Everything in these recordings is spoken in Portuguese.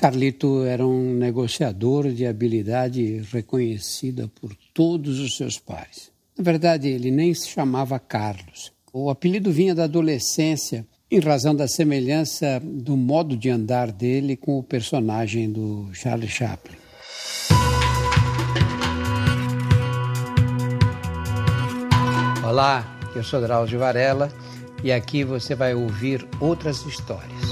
Carlito era um negociador de habilidade reconhecida por todos os seus pares. Na verdade, ele nem se chamava Carlos. O apelido vinha da adolescência, em razão da semelhança do modo de andar dele com o personagem do Charlie Chaplin. Olá, eu sou Drauzio Varela e aqui você vai ouvir outras histórias.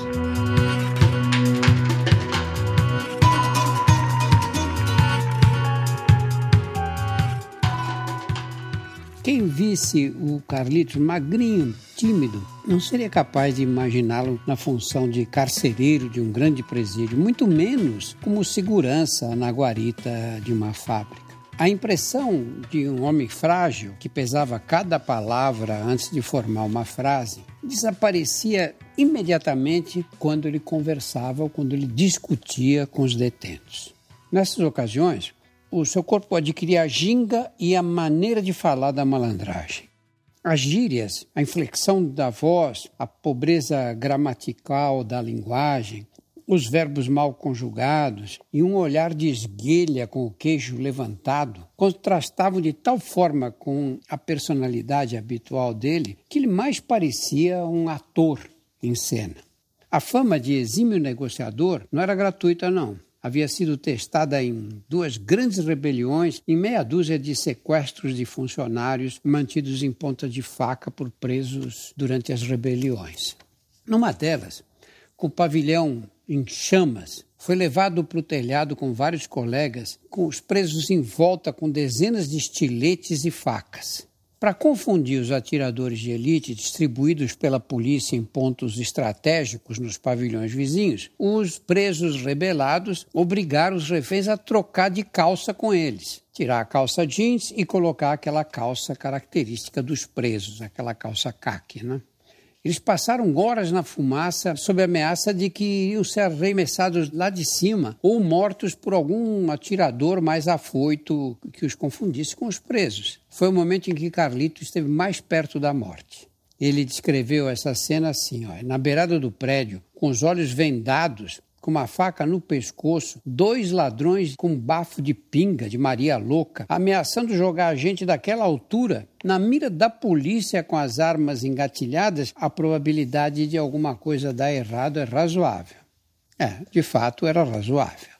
Quem visse o Carlitos magrinho, tímido, não seria capaz de imaginá-lo na função de carcereiro de um grande presídio, muito menos como segurança na guarita de uma fábrica. A impressão de um homem frágil que pesava cada palavra antes de formar uma frase desaparecia imediatamente quando ele conversava ou quando ele discutia com os detentos. Nessas ocasiões, o seu corpo adquiria a ginga e a maneira de falar da malandragem. As gírias, a inflexão da voz, a pobreza gramatical da linguagem, os verbos mal conjugados e um olhar de esguelha com o queixo levantado contrastavam de tal forma com a personalidade habitual dele que ele mais parecia um ator em cena. A fama de exímio negociador não era gratuita, não havia sido testada em duas grandes rebeliões e meia dúzia de sequestros de funcionários mantidos em ponta de faca por presos durante as rebeliões. Numa delas, com o pavilhão em chamas, foi levado para o telhado com vários colegas, com os presos em volta com dezenas de estiletes e facas. Para confundir os atiradores de elite distribuídos pela polícia em pontos estratégicos nos pavilhões vizinhos, os presos rebelados obrigaram os reféns a trocar de calça com eles, tirar a calça jeans e colocar aquela calça característica dos presos, aquela calça caque, né? Eles passaram horas na fumaça sob a ameaça de que iriam ser arremessados lá de cima ou mortos por algum atirador mais afoito que os confundisse com os presos. Foi o momento em que Carlito esteve mais perto da morte. Ele descreveu essa cena assim: ó, na beirada do prédio, com os olhos vendados, com uma faca no pescoço, dois ladrões com bafo de pinga de Maria Louca, ameaçando jogar a gente daquela altura. Na mira da polícia com as armas engatilhadas, a probabilidade de alguma coisa dar errado é razoável. É, de fato era razoável.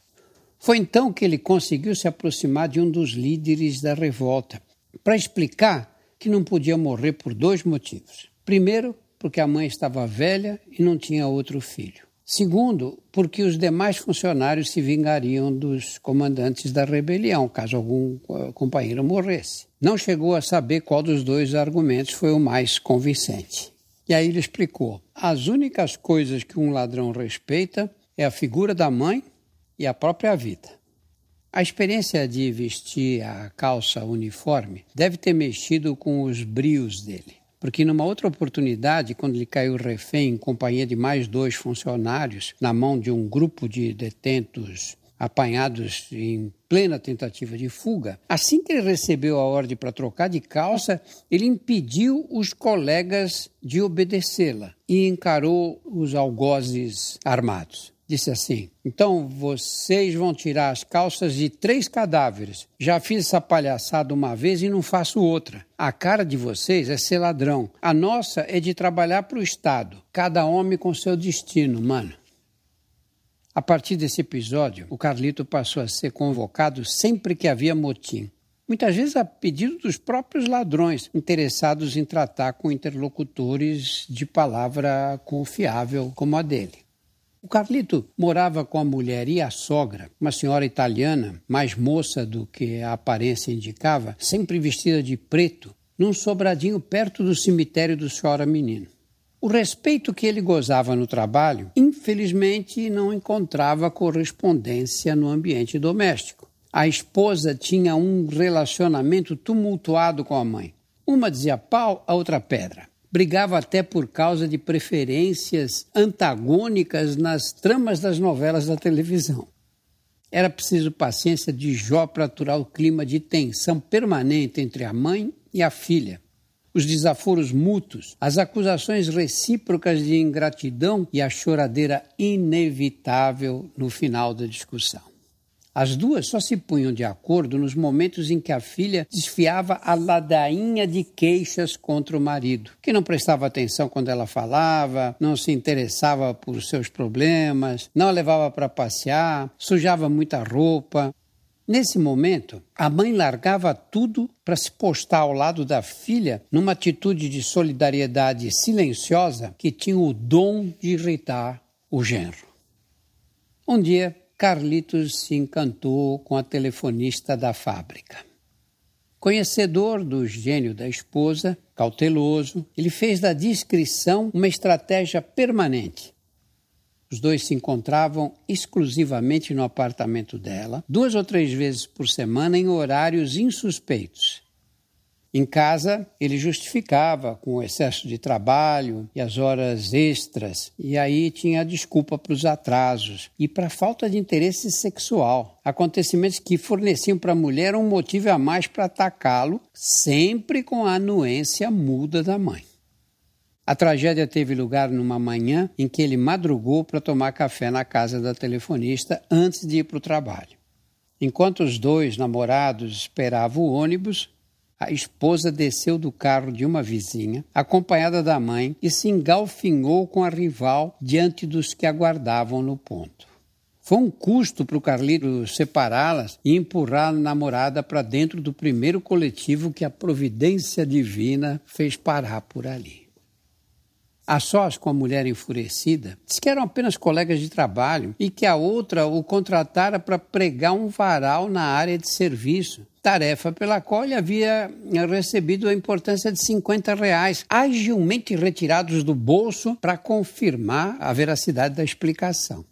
Foi então que ele conseguiu se aproximar de um dos líderes da revolta para explicar que não podia morrer por dois motivos. Primeiro, porque a mãe estava velha e não tinha outro filho. Segundo, porque os demais funcionários se vingariam dos comandantes da rebelião, caso algum eh, companheiro morresse. Não chegou a saber qual dos dois argumentos foi o mais convincente. E aí ele explicou: as únicas coisas que um ladrão respeita é a figura da mãe e a própria vida. A experiência de vestir a calça uniforme deve ter mexido com os brios dele porque numa outra oportunidade, quando ele caiu refém em companhia de mais dois funcionários, na mão de um grupo de detentos apanhados em plena tentativa de fuga, assim que ele recebeu a ordem para trocar de calça, ele impediu os colegas de obedecê-la e encarou os algozes armados disse assim: Então vocês vão tirar as calças de três cadáveres. Já fiz essa palhaçada uma vez e não faço outra. A cara de vocês é ser ladrão. A nossa é de trabalhar para o Estado. Cada homem com seu destino, mano. A partir desse episódio, o Carlito passou a ser convocado sempre que havia motim. Muitas vezes a pedido dos próprios ladrões interessados em tratar com interlocutores de palavra confiável como a dele. O Carlito morava com a mulher e a sogra, uma senhora italiana, mais moça do que a aparência indicava, sempre vestida de preto, num sobradinho perto do cemitério do Chora Menino. O respeito que ele gozava no trabalho, infelizmente, não encontrava correspondência no ambiente doméstico. A esposa tinha um relacionamento tumultuado com a mãe. Uma dizia pau, a outra pedra brigava até por causa de preferências antagônicas nas tramas das novelas da televisão. Era preciso paciência de Jó para aturar o clima de tensão permanente entre a mãe e a filha. os desaforos mútuos, as acusações recíprocas de ingratidão e a choradeira inevitável no final da discussão. As duas só se punham de acordo nos momentos em que a filha desfiava a ladainha de queixas contra o marido, que não prestava atenção quando ela falava, não se interessava por seus problemas, não a levava para passear, sujava muita roupa. Nesse momento, a mãe largava tudo para se postar ao lado da filha numa atitude de solidariedade silenciosa que tinha o dom de irritar o genro. Um dia, Carlitos se encantou com a telefonista da fábrica. Conhecedor do gênio da esposa, cauteloso, ele fez da discrição uma estratégia permanente. Os dois se encontravam exclusivamente no apartamento dela, duas ou três vezes por semana em horários insuspeitos. Em casa, ele justificava com o excesso de trabalho e as horas extras, e aí tinha a desculpa para os atrasos e para a falta de interesse sexual. Acontecimentos que forneciam para a mulher um motivo a mais para atacá-lo, sempre com a anuência muda da mãe. A tragédia teve lugar numa manhã em que ele madrugou para tomar café na casa da telefonista antes de ir para o trabalho. Enquanto os dois namorados esperavam o ônibus, a esposa desceu do carro de uma vizinha, acompanhada da mãe, e se engalfinhou com a rival diante dos que aguardavam no ponto. Foi um custo para o Carlito separá-las e empurrar a namorada para dentro do primeiro coletivo que a providência divina fez parar por ali. A sós com a mulher enfurecida, disse que eram apenas colegas de trabalho e que a outra o contratara para pregar um varal na área de serviço, tarefa pela qual ele havia recebido a importância de 50 reais, agilmente retirados do bolso para confirmar a veracidade da explicação.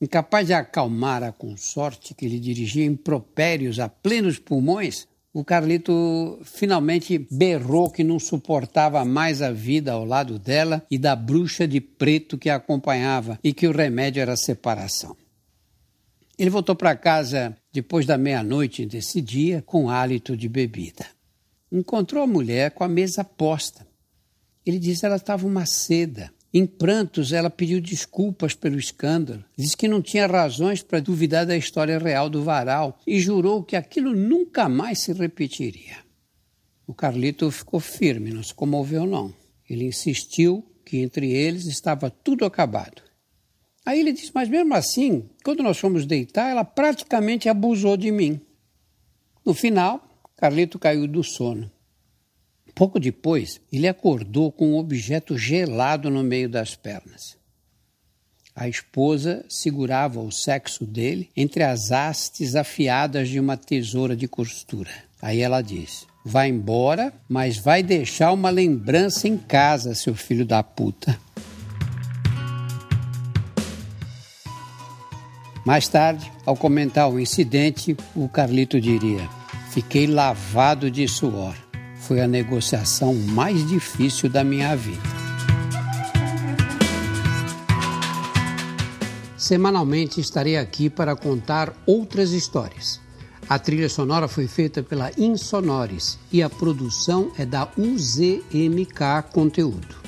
Incapaz de acalmar a consorte que lhe dirigia impropérios a plenos pulmões, o Carlito finalmente berrou que não suportava mais a vida ao lado dela e da bruxa de preto que a acompanhava e que o remédio era a separação. Ele voltou para casa depois da meia-noite desse dia com hálito de bebida. Encontrou a mulher com a mesa posta. Ele disse que ela estava uma seda em prantos, ela pediu desculpas pelo escândalo, disse que não tinha razões para duvidar da história real do varal e jurou que aquilo nunca mais se repetiria. O Carlito ficou firme, não se comoveu não. Ele insistiu que entre eles estava tudo acabado. Aí ele disse: Mas mesmo assim, quando nós fomos deitar, ela praticamente abusou de mim. No final, Carlito caiu do sono. Pouco depois, ele acordou com um objeto gelado no meio das pernas. A esposa segurava o sexo dele entre as hastes afiadas de uma tesoura de costura. Aí ela disse: Vai embora, mas vai deixar uma lembrança em casa, seu filho da puta. Mais tarde, ao comentar o incidente, o Carlito diria: Fiquei lavado de suor foi a negociação mais difícil da minha vida. Semanalmente estarei aqui para contar outras histórias. A trilha sonora foi feita pela Insonores e a produção é da UZMK Conteúdo.